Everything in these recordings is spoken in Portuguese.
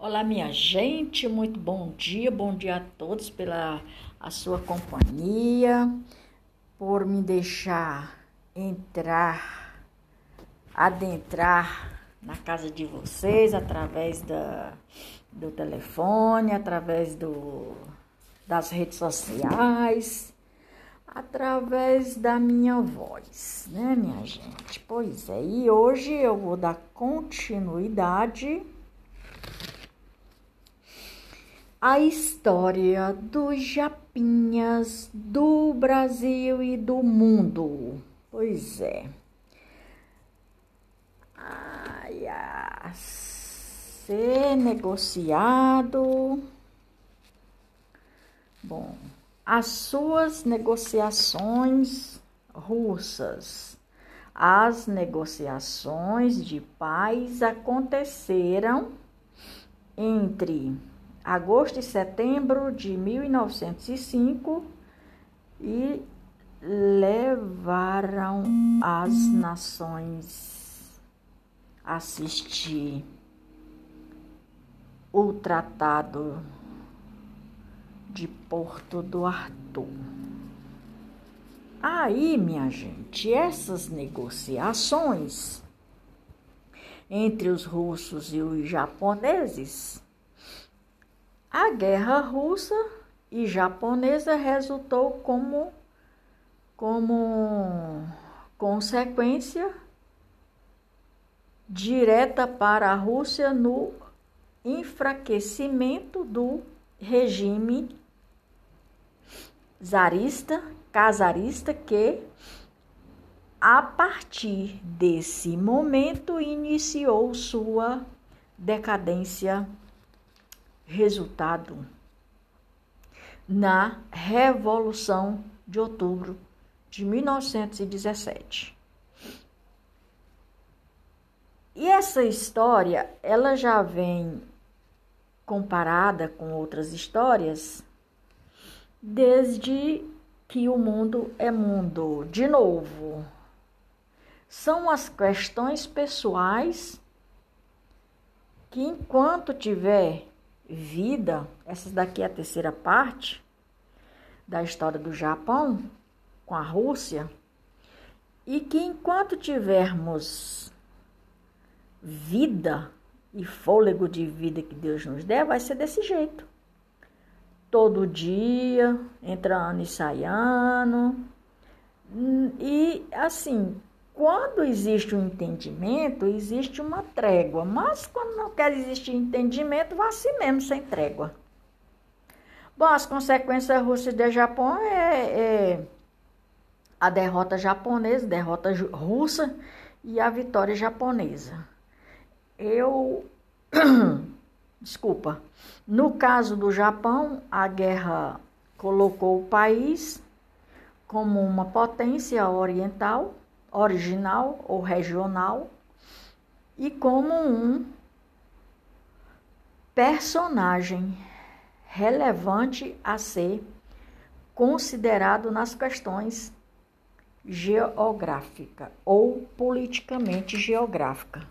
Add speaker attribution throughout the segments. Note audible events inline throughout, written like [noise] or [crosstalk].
Speaker 1: Olá, minha gente, muito bom dia, bom dia a todos pela a sua companhia, por me deixar entrar, adentrar na casa de vocês através da, do telefone, através do, das redes sociais, através da minha voz, né, minha gente? Pois é, e hoje eu vou dar continuidade a história dos japinhas do Brasil e do mundo. Pois é. Ai, a ser negociado. Bom, as suas negociações russas. As negociações de paz aconteceram entre agosto e setembro de 1905 e levaram as nações a assistir o Tratado de Porto do Arthur. Aí, minha gente, essas negociações entre os russos e os japoneses a guerra russa e japonesa resultou como, como consequência direta para a Rússia no enfraquecimento do regime zarista, casarista, que a partir desse momento iniciou sua decadência resultado na Revolução de Outubro de 1917. E essa história, ela já vem comparada com outras histórias desde que o mundo é mundo. De novo, são as questões pessoais que enquanto tiver vida, essa daqui é a terceira parte da história do Japão com a Rússia, e que enquanto tivermos vida e fôlego de vida que Deus nos der, vai ser desse jeito. Todo dia, entra ano e sai ano. E assim, quando existe um entendimento, existe uma trégua. Mas quando não quer existir entendimento, vai assim mesmo, sem trégua. Bom, as consequências russas de Japão é, é a derrota japonesa, derrota russa e a vitória japonesa. Eu. [coughs] Desculpa. No caso do Japão, a guerra colocou o país como uma potência oriental original ou regional e como um personagem relevante a ser considerado nas questões geográfica ou politicamente geográfica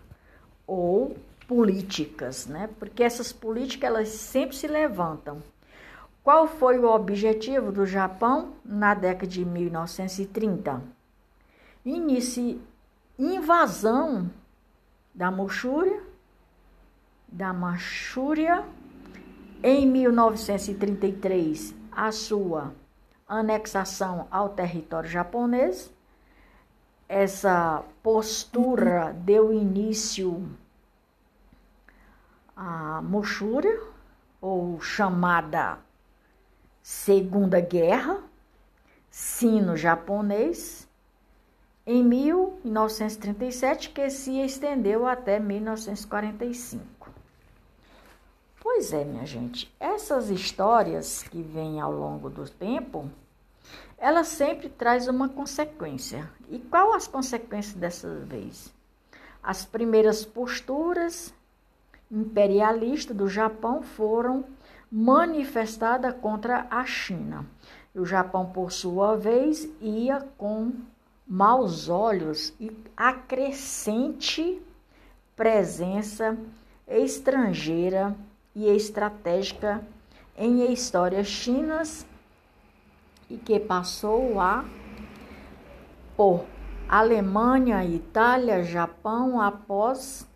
Speaker 1: ou políticas, né? Porque essas políticas elas sempre se levantam. Qual foi o objetivo do Japão na década de 1930? Inicie invasão da Manchúria, da Manchúria, em 1933, a sua anexação ao território japonês. Essa postura deu início à Manchúria, ou chamada Segunda Guerra, sino-japonês, em 1937, que se estendeu até 1945. Pois é, minha gente, essas histórias que vêm ao longo do tempo, ela sempre traz uma consequência. E qual as consequências dessa vez? As primeiras posturas imperialistas do Japão foram manifestadas contra a China. O Japão, por sua vez, ia com maus olhos e acrescente presença estrangeira e estratégica em histórias chinas e que passou a por Alemanha, Itália, Japão após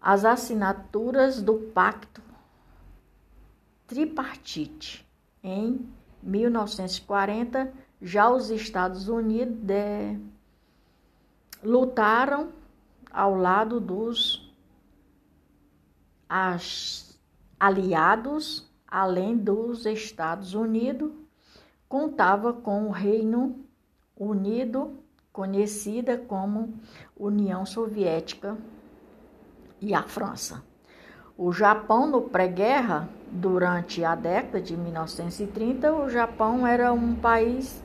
Speaker 1: as assinaturas do Pacto Tripartite em 1940. Já os Estados Unidos de, lutaram ao lado dos as, aliados, além dos Estados Unidos, contava com o Reino Unido, conhecida como União Soviética, e a França. O Japão, no pré-guerra, durante a década de 1930, o Japão era um país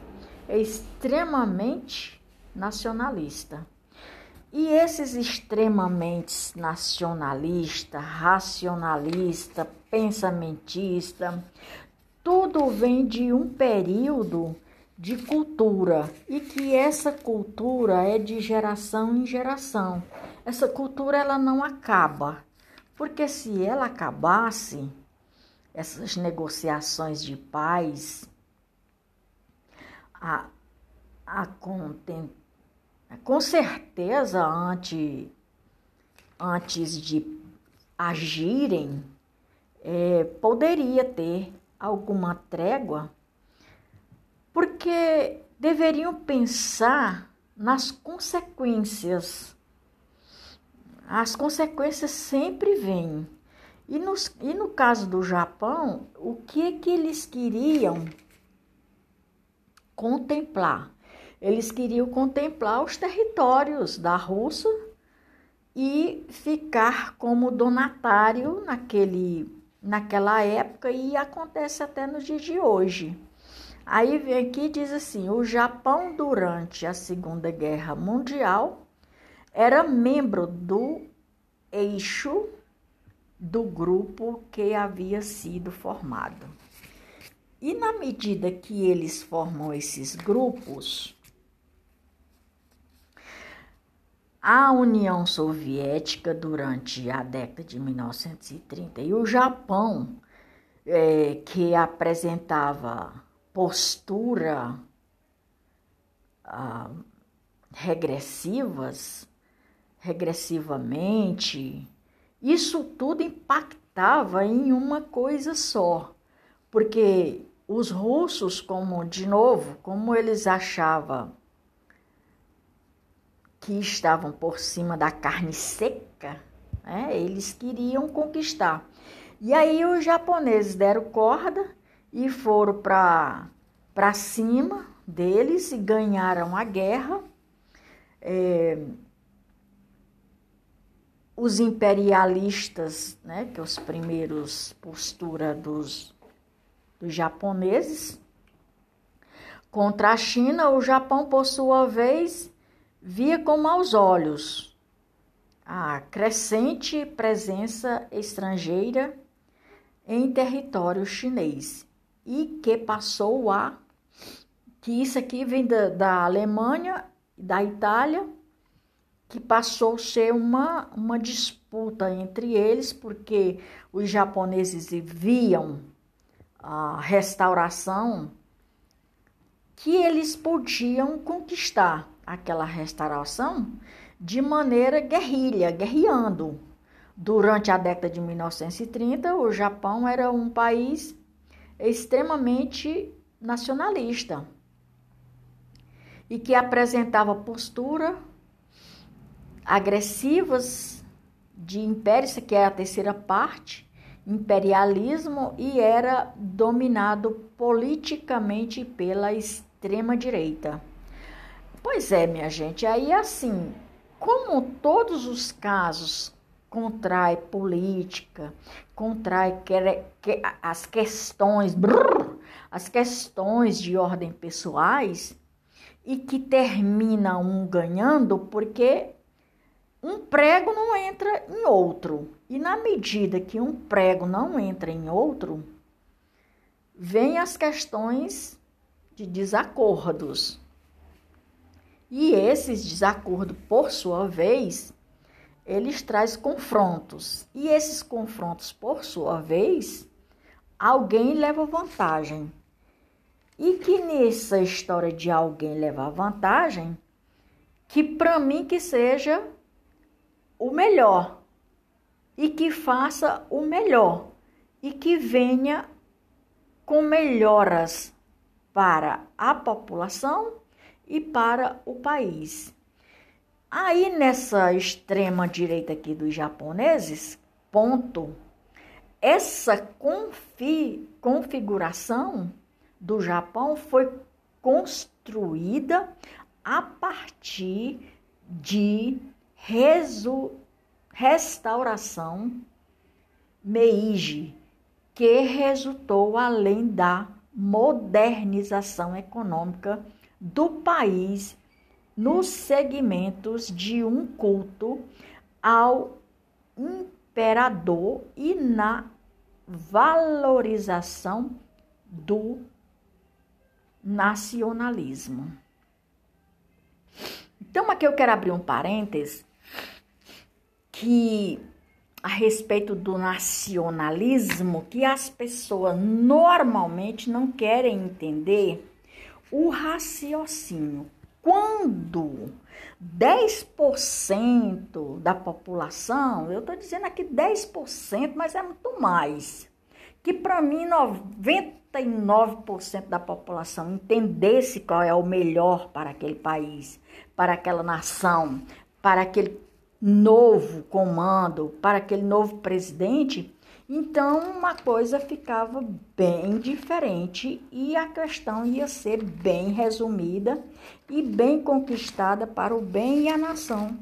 Speaker 1: extremamente nacionalista. E esses extremamente nacionalista, racionalista, pensamentista, tudo vem de um período de cultura e que essa cultura é de geração em geração. Essa cultura ela não acaba, porque se ela acabasse, essas negociações de paz, a, a content, com certeza antes, antes de agirem, é, poderia ter alguma trégua, porque deveriam pensar nas consequências. As consequências sempre vêm. E, nos, e no caso do Japão, o que, que eles queriam contemplar? Eles queriam contemplar os territórios da Rússia e ficar como donatário naquele, naquela época e acontece até nos dias de hoje. Aí vem aqui e diz assim: o Japão durante a Segunda Guerra Mundial era membro do eixo do grupo que havia sido formado. E na medida que eles formam esses grupos, a União Soviética durante a década de 1930 e o Japão, é, que apresentava postura ah, regressivas, regressivamente, isso tudo impactava em uma coisa só, porque os russos, como de novo, como eles achavam que estavam por cima da carne seca, né? eles queriam conquistar. E aí os japoneses deram corda e foram para cima deles e ganharam a guerra. É, os imperialistas, né, que os primeiros postura dos, dos japoneses, contra a China, o Japão, por sua vez, via com maus olhos a crescente presença estrangeira em território chinês e que passou a que isso aqui vem da, da Alemanha da Itália que passou a ser uma, uma disputa entre eles porque os japoneses viam a restauração que eles podiam conquistar aquela restauração de maneira guerrilha, guerreando. Durante a década de 1930, o Japão era um país extremamente nacionalista e que apresentava postura agressivas de império, aqui é a terceira parte, imperialismo e era dominado politicamente pela extrema direita. Pois é, minha gente, aí assim, como todos os casos contrai política, contrai que, que, as questões, brrr, as questões de ordem pessoais e que termina um ganhando porque um prego não entra em outro. E na medida que um prego não entra em outro, vem as questões de desacordos. E esses desacordos, por sua vez, eles trazem confrontos. E esses confrontos, por sua vez, alguém leva vantagem. E que nessa história de alguém levar vantagem, que para mim que seja o melhor e que faça o melhor e que venha com melhoras para a população e para o país. Aí nessa extrema direita aqui dos japoneses, ponto, essa confi configuração do Japão foi construída a partir de restauração Meiji, que resultou além da modernização econômica do país nos segmentos de um culto ao imperador e na valorização do nacionalismo. Então, aqui eu quero abrir um parênteses que a respeito do nacionalismo que as pessoas normalmente não querem entender o raciocínio. Quando 10% da população, eu estou dizendo aqui 10%, mas é muito mais, que para mim 99% da população entendesse qual é o melhor para aquele país, para aquela nação, para aquele novo comando, para aquele novo presidente, então uma coisa ficava bem diferente e a questão ia ser bem resumida e bem conquistada para o bem e a nação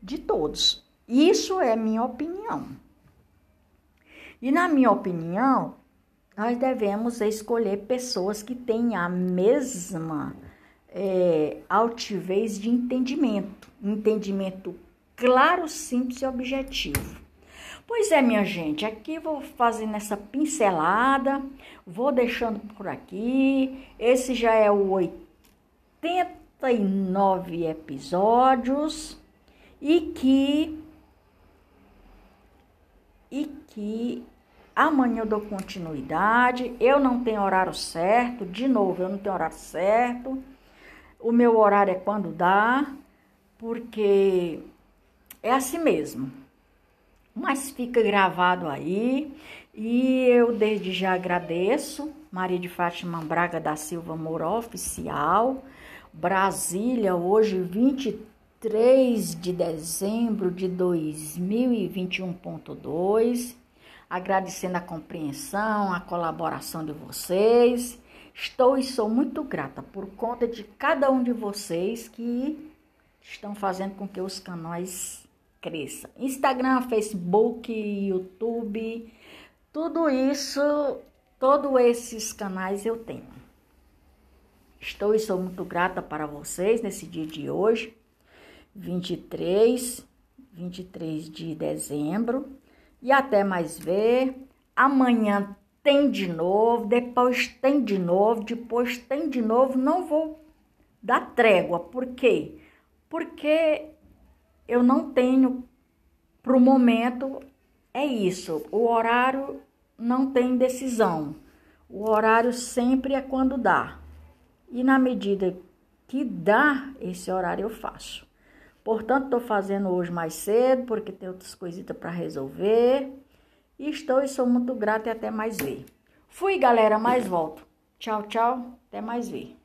Speaker 1: de todos. Isso é minha opinião. E na minha opinião, nós devemos escolher pessoas que têm a mesma é, altivez de entendimento, entendimento claro, simples e objetivo. Pois é, minha gente, aqui vou fazendo essa pincelada, vou deixando por aqui. Esse já é o 89 episódios e que e que amanhã eu dou continuidade. Eu não tenho horário certo, de novo, eu não tenho horário certo. O meu horário é quando dá, porque é assim mesmo. Mas fica gravado aí. E eu desde já agradeço. Maria de Fátima Braga da Silva Moura Oficial. Brasília, hoje 23 de dezembro de 2021.2. Agradecendo a compreensão, a colaboração de vocês. Estou e sou muito grata por conta de cada um de vocês que estão fazendo com que os canais cresça. Instagram, Facebook, YouTube, tudo isso, todos esses canais eu tenho. Estou e sou muito grata para vocês nesse dia de hoje, 23, 23 de dezembro. E até mais ver. Amanhã tem de novo, depois tem de novo, depois tem de novo. Não vou dar trégua. Por quê? Porque eu não tenho, para o momento, é isso. O horário não tem decisão. O horário sempre é quando dá. E na medida que dá esse horário, eu faço. Portanto, estou fazendo hoje mais cedo, porque tem outras coisitas para resolver. E estou e sou muito grata e até mais ver. Fui, galera, mais volto. Tchau, tchau. Até mais ver.